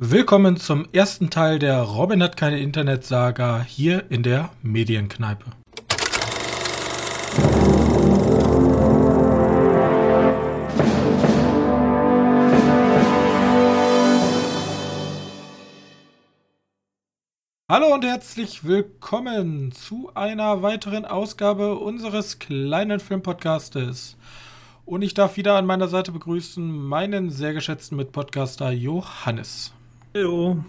Willkommen zum ersten Teil der Robin hat keine Internetsaga hier in der Medienkneipe. Hallo und herzlich willkommen zu einer weiteren Ausgabe unseres kleinen Filmpodcastes. Und ich darf wieder an meiner Seite begrüßen meinen sehr geschätzten Mitpodcaster Johannes. Hallo.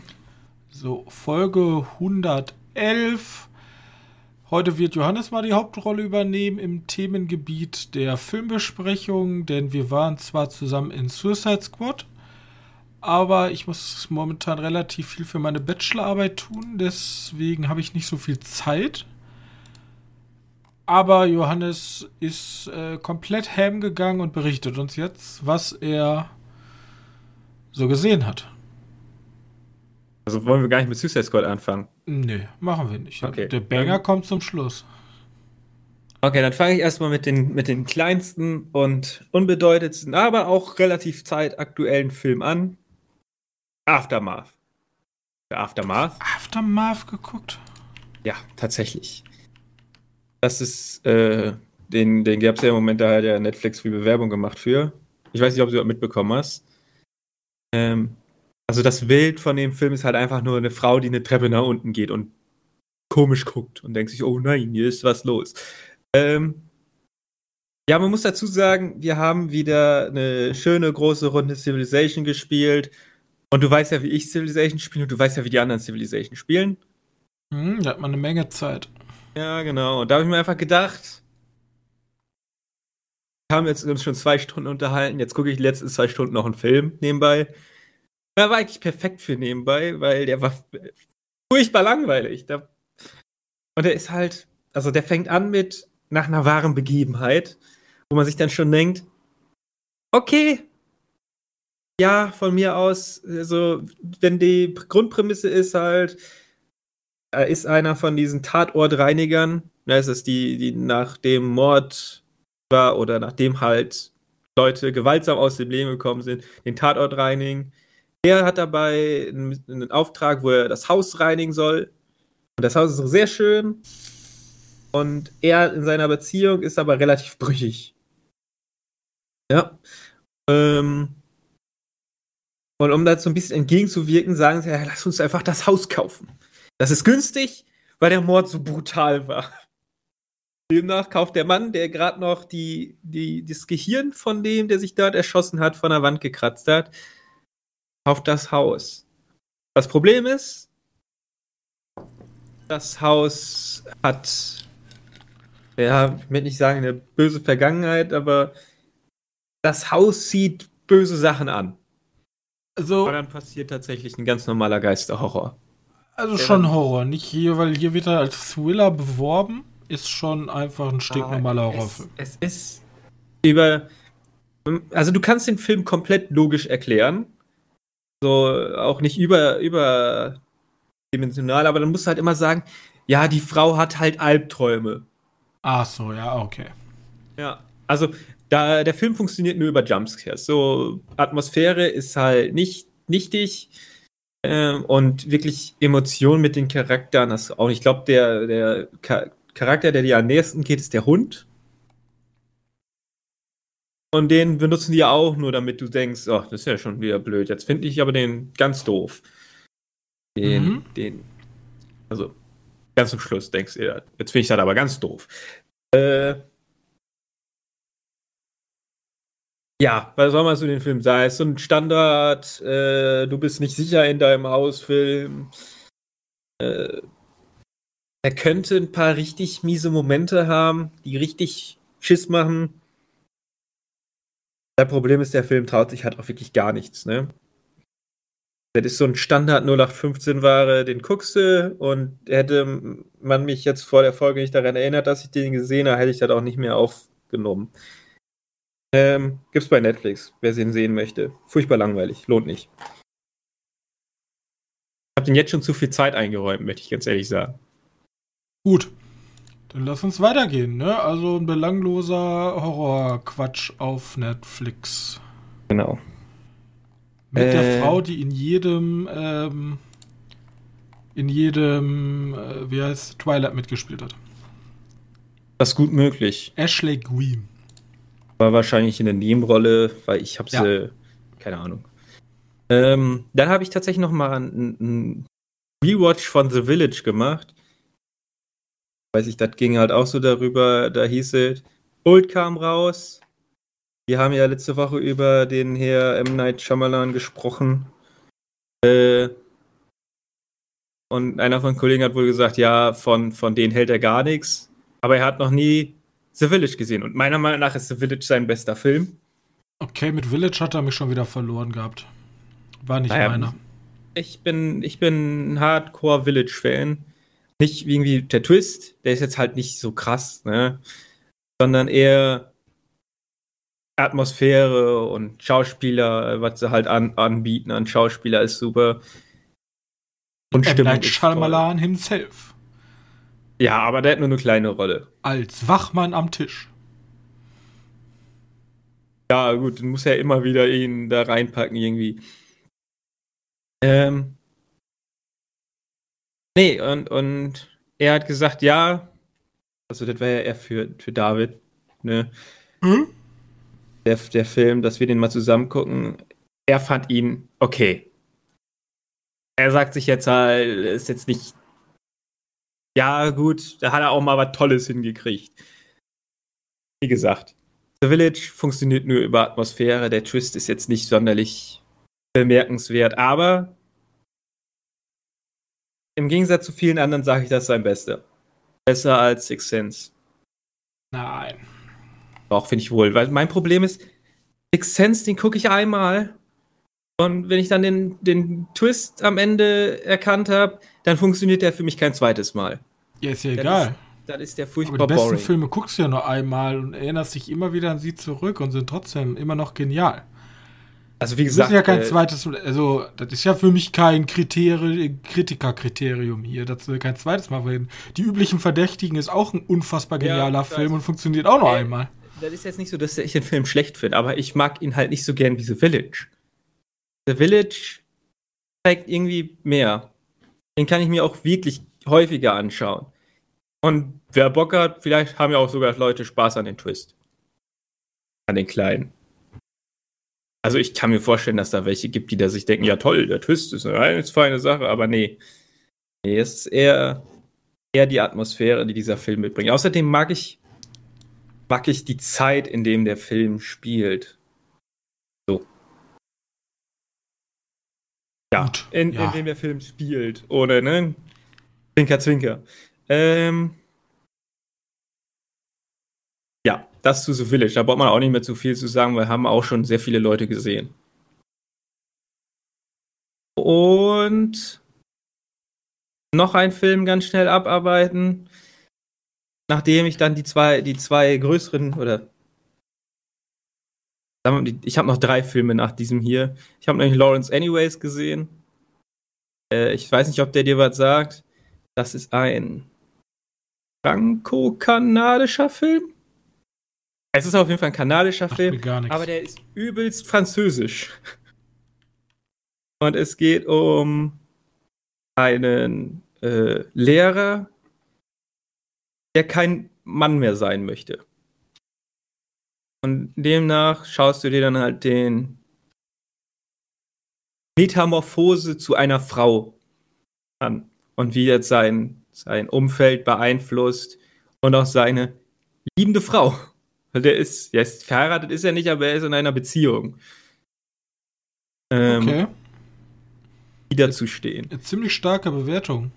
So, Folge 111. Heute wird Johannes mal die Hauptrolle übernehmen im Themengebiet der Filmbesprechung, denn wir waren zwar zusammen in Suicide Squad, aber ich muss momentan relativ viel für meine Bachelorarbeit tun, deswegen habe ich nicht so viel Zeit. Aber Johannes ist äh, komplett ham gegangen und berichtet uns jetzt, was er so gesehen hat. Also wollen wir gar nicht mit Suicide Squad anfangen? Nee, machen wir nicht. Okay. Der Banger Ähm, kommt zum Schluss. Okay, dann fange ich erstmal mit den, mit den kleinsten und unbedeutendsten, aber auch relativ zeitaktuellen Film an. Aftermath. Der Aftermath? Aftermath geguckt? Ja, tatsächlich. Das ist, äh, den, den gab es ja im Moment, da hat ja Netflix viel Bewerbung gemacht für. Ich weiß nicht, ob du das mitbekommen hast. Ähm, also das Bild von dem Film ist halt einfach nur eine Frau, die eine Treppe nach unten geht und komisch guckt und denkt sich, oh nein, hier ist was los. Ähm, ja, man muss dazu sagen, wir haben wieder eine schöne große Runde Civilization gespielt. Und du weißt ja, wie ich Civilization spiele und du weißt ja, wie die anderen Civilization spielen. Hm, da hat man eine Menge Zeit. Ja, genau. Und da habe ich mir einfach gedacht, wir haben jetzt uns schon zwei Stunden unterhalten, jetzt gucke ich die letzten zwei Stunden noch einen Film nebenbei. Der war eigentlich perfekt für nebenbei, weil der war furchtbar langweilig. Der, und der ist halt, also der fängt an mit nach einer wahren Begebenheit, wo man sich dann schon denkt, okay, ja, von mir aus, also wenn die Grundprämisse ist halt, da ist einer von diesen Tatortreinigern, da ist es die, die nach dem Mord war oder nachdem halt Leute gewaltsam aus dem Leben gekommen sind, den Tatort reinigen. Der hat dabei einen, einen Auftrag, wo er das Haus reinigen soll. Und das Haus ist sehr schön. Und er in seiner Beziehung ist aber relativ brüchig. Ja. Ähm, und um dazu ein bisschen entgegenzuwirken, sagen sie, ja, lass uns einfach das Haus kaufen. Das ist günstig, weil der Mord so brutal war. Demnach kauft der Mann, der gerade noch die, die, das Gehirn von dem, der sich dort erschossen hat, von der Wand gekratzt hat, kauft das Haus. Das Problem ist, das Haus hat, ja, ich möchte nicht sagen, eine böse Vergangenheit, aber das Haus zieht böse Sachen an. Also, Aber dann passiert tatsächlich ein ganz normaler Geisterhorror. also schon Horror. Nicht hier, weil hier wird er als Thriller beworben. Ist schon einfach ein stinknormaler Ah, Horrorfilm. Es, es ist über. Also du kannst den Film komplett logisch erklären. So auch nicht über, überdimensional, aber dann musst du halt immer sagen, ja, die Frau hat halt Albträume. Ach so, ja, okay. Ja. Also da, der Film funktioniert nur über Jumpscares. So Atmosphäre ist halt nicht nichtig. Ähm, und wirklich Emotionen mit den Charakteren hast du auch. Ich glaube, der, der Cha- Charakter, der dir am nächsten geht, ist der Hund. Und den benutzen die ja auch nur, damit du denkst, ach, das ist ja schon wieder blöd. Jetzt finde ich aber den ganz doof. Den, Mhm. den, also ganz zum Schluss denkst du, jetzt finde ich das aber ganz doof. Äh, ja, was soll man zu den Film sagen? Ist so ein Standard, äh, du bist nicht sicher in deinem Haus Film. Äh, er könnte ein paar richtig miese Momente haben, die richtig Schiss machen. Das Problem ist, der Film traut sich halt auch wirklich gar nichts, ne? Das ist so ein Standard 0815 Ware, den guckst du und hätte man mich jetzt vor der Folge nicht daran erinnert, dass ich den gesehen habe, hätte ich das auch nicht mehr aufgenommen. Ähm, gibt's bei Netflix, wer den sehen möchte. Furchtbar langweilig, lohnt nicht. Ich habe den jetzt schon zu viel Zeit eingeräumt, möchte ich ganz ehrlich sagen. Gut. Dann lass uns weitergehen, ne? Also ein belangloser Horrorquatsch auf Netflix. Genau. Mit Äh. der Frau, die in jedem, ähm, in jedem, äh, wie heißt Twilight mitgespielt hat. Das ist gut möglich. Ashley Green. War wahrscheinlich in der Nebenrolle, weil ich habe Ja. sie, keine Ahnung. Ähm, dann habe ich tatsächlich noch mal einen, einen Rewatch von The Village gemacht. Weiß ich, das ging halt auch so darüber, da hieß es, Old kam raus. Wir haben ja letzte Woche über den Herr M. Night Shyamalan gesprochen. Äh, und einer von den Kollegen hat wohl gesagt, ja, von, von denen hält er gar nichts. Aber er hat noch nie The Village gesehen. Und meiner Meinung nach ist The Village sein bester Film. Okay, mit Village hat er mich schon wieder verloren gehabt. War nicht Naja, meiner. Ich bin, ich bin ein Hardcore Village-Fan. Nicht irgendwie der Twist, der ist jetzt halt nicht so krass, ne? Sondern eher Atmosphäre und Schauspieler, was sie halt an, anbieten an Schauspieler ist super. Und. Stimmung Night Shyamalan himself. Ja, aber der hat nur eine kleine Rolle. Als Wachmann am Tisch. Ja, gut, dann muss er immer wieder ihn da reinpacken irgendwie. Ähm. Nee, und, und er hat gesagt, ja, also das wäre ja eher für, für David, ne? Hm? Der, der Film, dass wir den mal zusammen gucken. Er fand ihn okay. Er sagt sich jetzt halt, ist jetzt nicht. Ja, gut, da hat er auch mal was Tolles hingekriegt. Wie gesagt, The Village funktioniert nur über Atmosphäre. Der Twist ist jetzt nicht sonderlich bemerkenswert, aber im Gegensatz zu vielen anderen sage ich, das ist sein Bester. Besser als Six Sense. Nein. Auch finde ich wohl. Weil mein Problem ist, Six Sense, den gucke ich einmal. Und wenn ich dann den, den Twist am Ende erkannt habe, dann funktioniert der für mich kein zweites Mal. Ja, ist ja Das egal. Ist, dann ist der Aber furchtbar die besten boring. Filme guckst du ja nur einmal und erinnerst dich immer wieder an sie zurück und sind trotzdem immer noch genial. Also wie Das gesagt, ist ja kein äh, zweites, also das ist ja für mich kein Kritikerkriterium hier, dass wir kein zweites Mal reden. Die üblichen Verdächtigen ist auch ein unfassbar Ja, genialer weiß. Film und funktioniert auch nur Äh, einmal. das ist jetzt nicht so, dass ich den Film schlecht finde, aber ich mag ihn halt nicht so gern wie The Village. The Village zeigt irgendwie mehr. Den kann ich mir auch wirklich häufiger anschauen. Und wer Bock hat, vielleicht haben ja auch sogar Leute Spaß an den Twist. An den kleinen. Also ich kann mir vorstellen, dass da welche gibt, die da sich denken, ja toll, der Twist ist eine feine Sache, aber nee. Nee, es ist eher, eher die Atmosphäre, die dieser Film mitbringt. Außerdem mag ich mag ich die Zeit, in dem der Film spielt. So. Ja, Gut, in, ja. in dem der Film spielt. Ohne, ne? Zwinker, zwinker. Ähm. Ja, das zu The Village. Da braucht man auch nicht mehr zu viel zu sagen, weil haben auch schon sehr viele Leute gesehen. Und noch ein Film ganz schnell abarbeiten nachdem ich dann die zwei, die zwei größeren oder wir ich habe noch drei Filme nach diesem hier. Ich habe nämlich Lawrence Anyways gesehen. Äh, ich weiß nicht, ob der dir was sagt. Das ist ein franco-kanadischer Film. Es ist auf jeden Fall ein kanadischer mir Film, aber der ist übelst französisch. Und es geht um einen äh, Lehrer, der kein Mann mehr sein möchte. Und demnach schaust du dir dann halt den Metamorphose zu einer Frau an und wie jetzt sein, sein Umfeld beeinflusst und auch seine liebende Frau. Weil Der ist, der ist verheiratet ist er nicht, aber er ist in einer Beziehung. Ähm, okay. Wiederzustehen. Eine ziemlich starke Bewertung.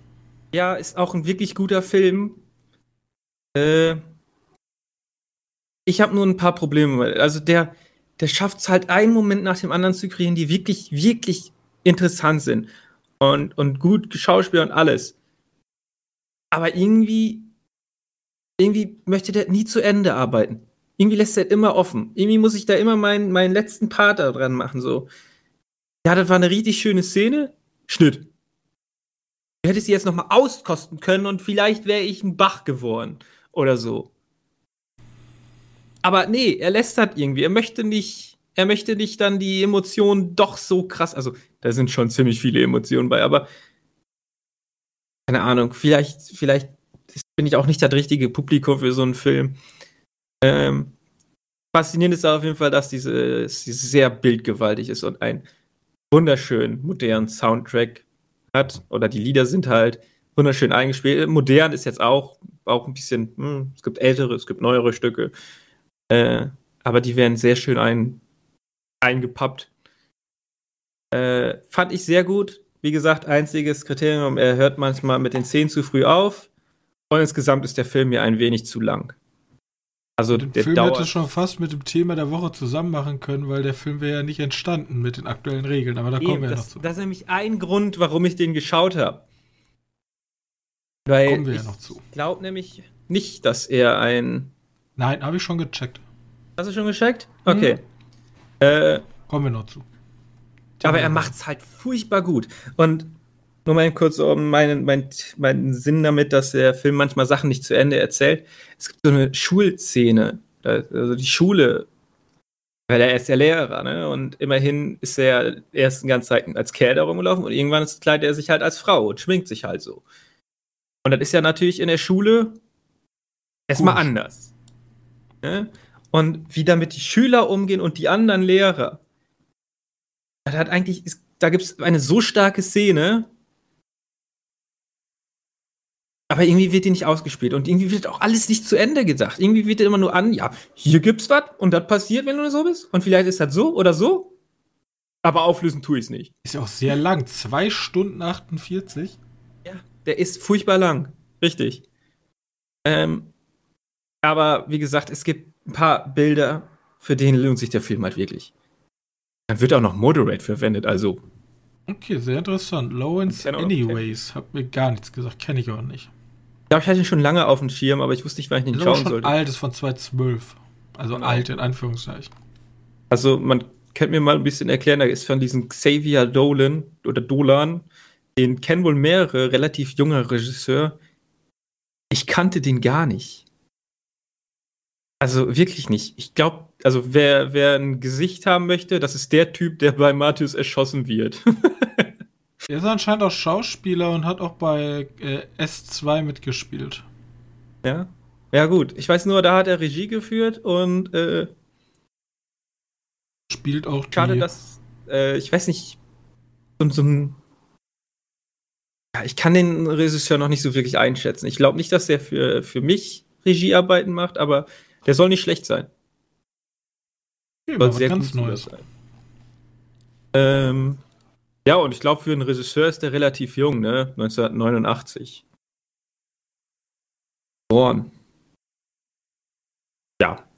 Ja, ist auch ein wirklich guter Film. Äh, ich habe nur ein paar Probleme. Also der, der schafft es halt einen Moment nach dem anderen zu kriegen, die wirklich, wirklich interessant sind. Und, und gut geschauspielt und alles. Aber irgendwie, irgendwie möchte der nie zu Ende arbeiten. Irgendwie lässt er immer offen. Irgendwie muss ich da immer meinen, meinen letzten Part da dran machen. So. Ja, das war eine richtig schöne Szene. Schnitt. Du hättest sie jetzt noch mal auskosten können und vielleicht wäre ich ein Bach geworden oder so. Aber nee, er lässt das irgendwie. Er möchte nicht, er möchte nicht dann die Emotionen doch so krass, also da sind schon ziemlich viele Emotionen bei, aber keine Ahnung, vielleicht, vielleicht bin ich auch nicht das richtige Publikum für so einen Film. Ähm, faszinierend ist auf jeden Fall, dass diese, diese sehr bildgewaltig ist und einen wunderschönen modernen Soundtrack hat. Oder die Lieder sind halt wunderschön eingespielt. Modern ist jetzt auch, auch ein bisschen, hm, es gibt ältere, es gibt neuere Stücke. Äh, aber die werden sehr schön ein, eingepappt. Äh, fand ich sehr gut. Wie gesagt, einziges Kriterium, er hört manchmal mit den Szenen zu früh auf. Und insgesamt ist der Film mir ein wenig zu lang. Also den der Film dauert hätte schon fast mit dem Thema der Woche zusammen machen können, weil der Film wäre ja nicht entstanden mit den aktuellen Regeln. Aber da Eben, kommen wir das, ja noch zu. Das ist nämlich ein Grund, warum ich den geschaut habe. Weil kommen wir ja noch zu. Ich glaube nämlich nicht, dass er ein. Nein, habe ich schon gecheckt. Hast du schon gecheckt? Okay. Mhm. Äh, kommen wir noch zu. Aber er macht es halt furchtbar gut. Und nur mal kurz um meinen, meinen, meinen Sinn damit, dass der Film manchmal Sachen nicht zu Ende erzählt. Es gibt so eine Schulszene, also die Schule, weil er ist ja Lehrer, ne? Und immerhin ist er erst die ganze Zeit als Kerl da rumgelaufen und irgendwann kleidet er sich halt als Frau und schminkt sich halt so. Und das ist ja natürlich in der Schule erstmal anders. Ne? Und wie damit die Schüler umgehen und die anderen Lehrer. Das hat eigentlich, da gibt es eine so starke Szene, aber irgendwie wird die nicht ausgespielt und irgendwie wird auch alles nicht zu Ende gedacht. Irgendwie wird immer nur an, ja, hier gibt's was und das passiert, wenn du so bist. Und vielleicht ist das so oder so. Aber auflösen tue ich es nicht. Ist ja auch sehr lang. Zwei Stunden 48. Ja, der ist furchtbar lang. Richtig. Ähm, aber wie gesagt, es gibt ein paar Bilder, für denen lohnt sich der Film halt wirklich. Dann wird auch noch Moderate verwendet, also. Okay, sehr interessant. Lawrence Anyways. Hab mir gar nichts gesagt, kenne ich auch nicht. Ich glaube, ich hatte ihn schon lange auf dem Schirm, aber ich wusste nicht, wann ich den schauen sollte. alt, ist von 2012. Also genau. alt in Anführungszeichen. Also man könnte mir mal ein bisschen erklären, da ist von diesem Xavier Dolan oder Dolan, den kennen wohl mehrere, relativ junger Regisseur. Ich kannte den gar nicht. Also wirklich nicht. Ich glaube, also wer, wer ein Gesicht haben möchte, das ist der Typ, der bei Matthäus erschossen wird. Er ist anscheinend auch Schauspieler und hat auch bei äh, S2 mitgespielt. Ja. Ja, gut. Ich weiß nur, da hat er Regie geführt und äh, spielt auch Schade, dass äh, ich weiß nicht, so, so ein ja, ich kann den Regisseur noch nicht so wirklich einschätzen. Ich glaube nicht, dass der für, für mich Regiearbeiten macht, aber der soll nicht schlecht sein. Ja, soll sehr ganz Neues sein. Ähm, ja, und ich glaube, für einen Regisseur ist der relativ jung, ne? 1989. Born. Ja.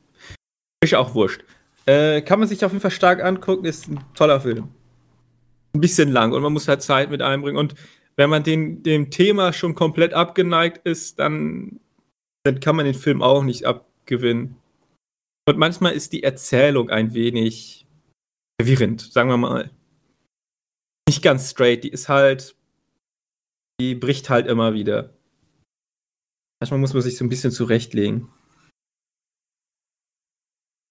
Ist auch wurscht. Äh, kann man sich auf jeden Fall stark angucken, ist ein toller Film. Ein bisschen lang und man muss halt Zeit mit einbringen. Und wenn man den, dem Thema schon komplett abgeneigt ist, dann, dann kann man den Film auch nicht abgewinnen. Und manchmal ist die Erzählung ein wenig verwirrend, sagen wir mal nicht ganz straight. Die ist halt, die bricht halt immer wieder. Manchmal muss man sich so ein bisschen zurechtlegen.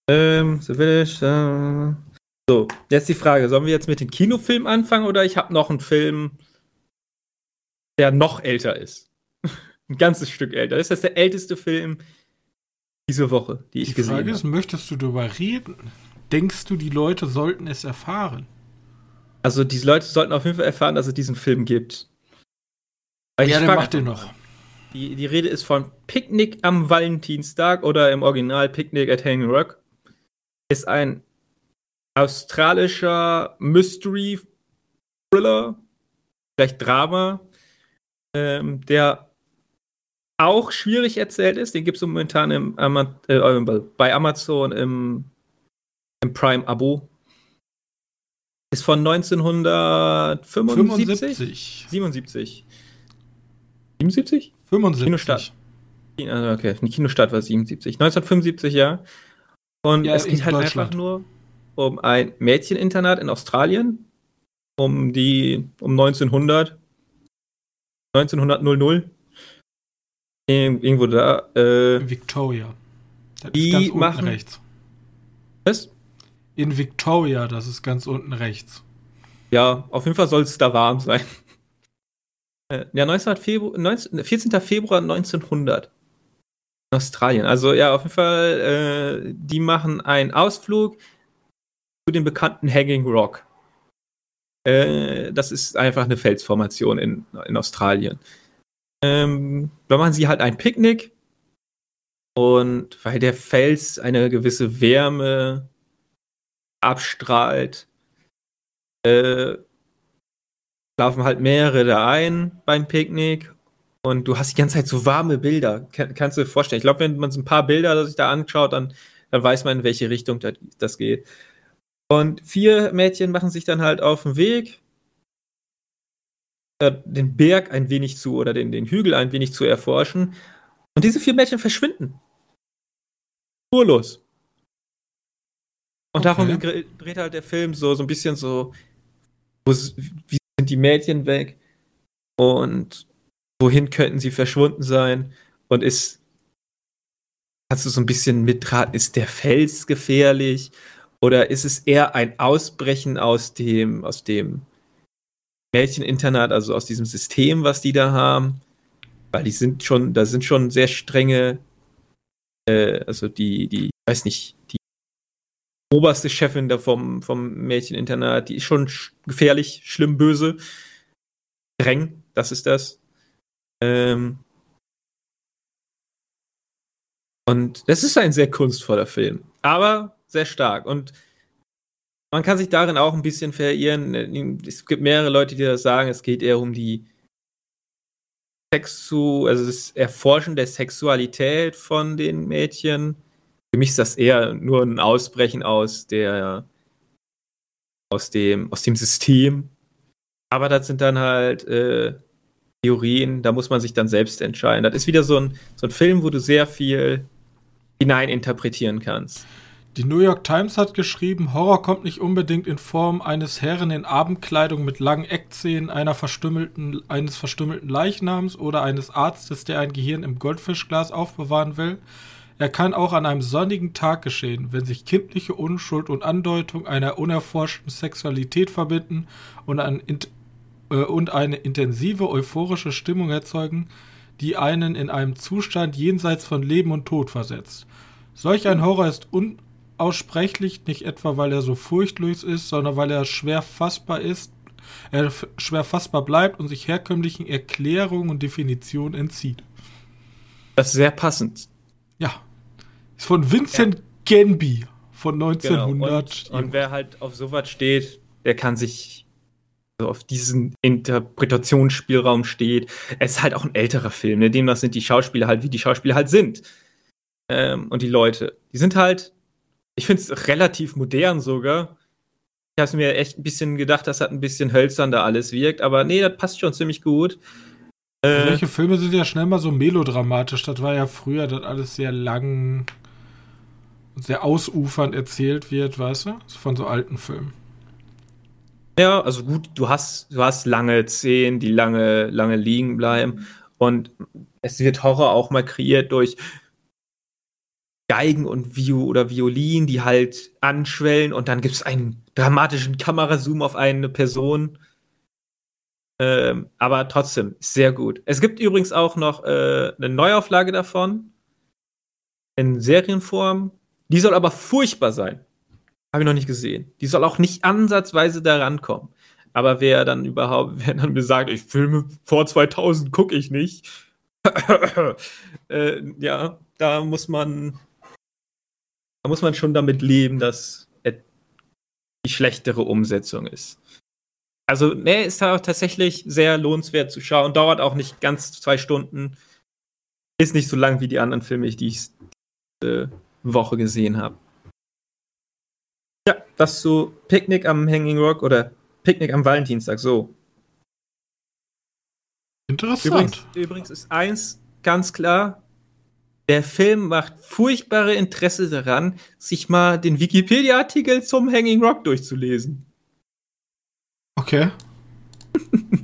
Ähm, so will ich. Äh so, jetzt die Frage: Sollen wir jetzt mit dem Kinofilm anfangen oder ich habe noch einen Film, der noch älter ist? ein ganzes Stück älter. Das ist der älteste Film diese Woche, die ich die gesehen habe. Die Frage ist: Möchtest du darüber reden? Denkst du, die Leute sollten es erfahren? Also diese Leute sollten auf jeden Fall erfahren, dass es diesen Film gibt. Weil ja, der macht den noch. Die, die Rede ist von Picknick am Valentinstag oder im Original Picknick at Hanging Rock. Ist ein australischer Mystery Thriller, vielleicht Drama, ähm, der auch schwierig erzählt ist. Den gibt es momentan im, äh, bei Amazon im, im Prime-Abo. Ist von 1975? 77. 77? 75. Kinostart. Okay, Kinostart war 77. 1975, ja. Und ja, es geht halt einfach nur um ein Mädcheninternat in Australien. Um die, um 1900. 1900 00. Irgendwo da. Äh, Victoria. Das die machen. Rechts. Was? In Victoria, das ist ganz unten rechts. Ja, auf jeden Fall soll es da warm sein. Äh, ja, 19. Februar, 19, 14. Februar 1900. In Australien. Also ja, auf jeden Fall, äh, die machen einen Ausflug zu dem bekannten Hanging Rock. Äh, das ist einfach eine Felsformation in, in Australien. Ähm, da machen sie halt ein Picknick. Und weil der Fels eine gewisse Wärme abstrahlt, äh, laufen halt mehrere da ein beim Picknick und du hast die ganze Zeit so warme Bilder. Kann, kannst du dir vorstellen? Ich glaube, wenn man so ein paar Bilder sich da anschaut, dann, dann weiß man, in welche Richtung das, das geht. Und vier Mädchen machen sich dann halt auf den Weg, äh, den Berg ein wenig zu oder den, den Hügel ein wenig zu erforschen. Und diese vier Mädchen verschwinden. Spurlos. Und okay. darum dreht halt der Film so, so ein bisschen so, wo, wie sind die Mädchen weg und wohin könnten sie verschwunden sein und ist, hast du so ein bisschen mitraten, ist der Fels gefährlich oder ist es eher ein Ausbrechen aus dem, aus dem Mädcheninternat, also aus diesem System, was die da haben? Weil die sind schon, da sind schon sehr strenge, äh, also die, die, weiß nicht, oberste Chefin da vom, vom Mädcheninternat, die ist schon sch gefährlich, schlimm, böse, streng, das ist das. Ähm und das ist ein sehr kunstvoller Film, aber sehr stark. Und man kann sich darin auch ein bisschen verirren. Es gibt mehrere Leute, die das sagen, es geht eher um die Sexu, also das Erforschen der Sexualität von den Mädchen für mich ist das eher nur ein Ausbrechen aus der aus dem aus dem System. Aber das sind dann halt äh, Theorien, da muss man sich dann selbst entscheiden. Das ist wieder so ein, so ein Film, wo du sehr viel hineininterpretieren kannst. Die New York Times hat geschrieben, Horror kommt nicht unbedingt in Form eines Herren in Abendkleidung mit langen Eckzähnen, einer verstümmelten, eines verstümmelten Leichnams oder eines Arztes, der ein Gehirn im Goldfischglas aufbewahren will, er kann auch an einem sonnigen Tag geschehen, wenn sich kindliche Unschuld und Andeutung einer unerforschten Sexualität verbinden und, ein, äh, und eine intensive euphorische Stimmung erzeugen, die einen in einem Zustand jenseits von Leben und Tod versetzt. Solch ein Horror ist unaussprechlich, nicht etwa weil er so furchtlos ist, sondern weil er schwer fassbar ist, er schwer fassbar bleibt und sich herkömmlichen Erklärungen und Definitionen entzieht. Das ist sehr passend. Ja. Ist von Vincent ja. Genby von 1900. Genau. Und, und, wer halt auf sowas steht, der kann sich also auf diesen Interpretationsspielraum steht. Es ist halt auch ein älterer Film, ne? demnach sind die Schauspieler halt, wie die Schauspieler halt sind. Ähm, und die Leute. Die sind halt, ich finde es relativ modern sogar. Ich habe mir echt ein bisschen gedacht, dass das ein bisschen hölzern da alles wirkt, aber nee, das passt schon ziemlich gut. Äh, Solche Filme sind ja schnell mal so melodramatisch. Das war ja früher, das alles sehr lang sehr ausufernd erzählt wird, weißt du? Von so alten Filmen. Ja, also gut, du hast, du hast lange Szenen, die lange, lange liegen bleiben. Und es wird Horror auch mal kreiert durch Geigen und Vio oder Violin, die halt anschwellen und dann gibt es einen dramatischen Kamerazoom auf eine Person. Ähm, aber trotzdem, sehr gut. Es gibt übrigens auch noch äh, eine Neuauflage davon in Serienform die soll aber furchtbar sein. Habe ich noch nicht gesehen. Die soll auch nicht ansatzweise da rankommen. Aber wer dann überhaupt, wer dann mir sagt, ich filme vor 2000 gucke ich nicht, äh, ja, da muss man, da muss man schon damit leben, dass die schlechtere Umsetzung ist. Also, ne, ist auch tatsächlich sehr lohnenswert zu schauen. Dauert auch nicht ganz zwei Stunden. Ist nicht so lang wie die anderen Filme, die ich äh, Woche gesehen habe. Ja, das so Picknick am Hanging Rock oder Picknick am Valentinstag, so. Interessant. Übrigens, übrigens ist eins ganz klar, der Film macht furchtbare Interesse daran, sich mal den Wikipedia-Artikel zum Hanging Rock durchzulesen. Okay.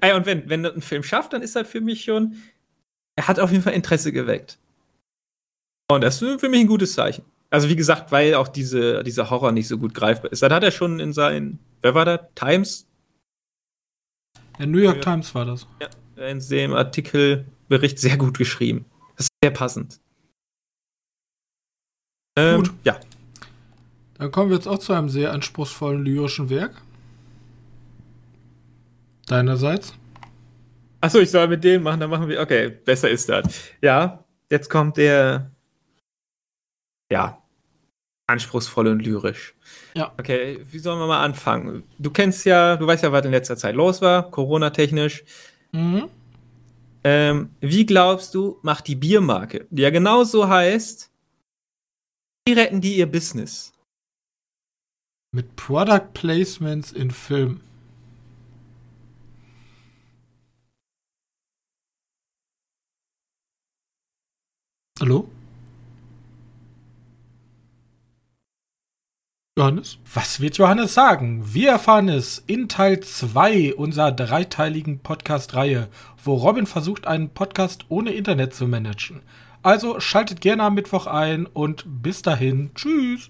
Ey, und wenn, wenn ein Film schafft, dann ist das für mich schon, er hat auf jeden Fall Interesse geweckt. Und das ist für mich ein gutes Zeichen. Also wie gesagt, weil auch diese, dieser Horror nicht so gut greifbar ist. Dann hat er schon in seinen, wer war da? Times? Ja, New York ja. Times war das. Ja, in dem Artikelbericht sehr gut geschrieben. Das ist sehr passend. Ähm, gut. Ja. Dann kommen wir jetzt auch zu einem sehr anspruchsvollen lyrischen Werk. Deinerseits? Achso, ich soll mit dem machen, dann machen wir. Okay, besser ist das. Ja, jetzt kommt der. Ja. Anspruchsvoll und lyrisch. Ja. Okay, wie sollen wir mal anfangen? Du kennst ja, du weißt ja, was in letzter Zeit los war, Corona-technisch. Mhm. Ähm, wie glaubst du, macht die Biermarke, die ja genauso heißt, wie retten die ihr Business? Mit Product Placements in Filmen. Hallo? Johannes? Was wird Johannes sagen? Wir erfahren es in Teil 2 unserer dreiteiligen Podcast-Reihe, wo Robin versucht, einen Podcast ohne Internet zu managen. Also schaltet gerne am Mittwoch ein und bis dahin. Tschüss.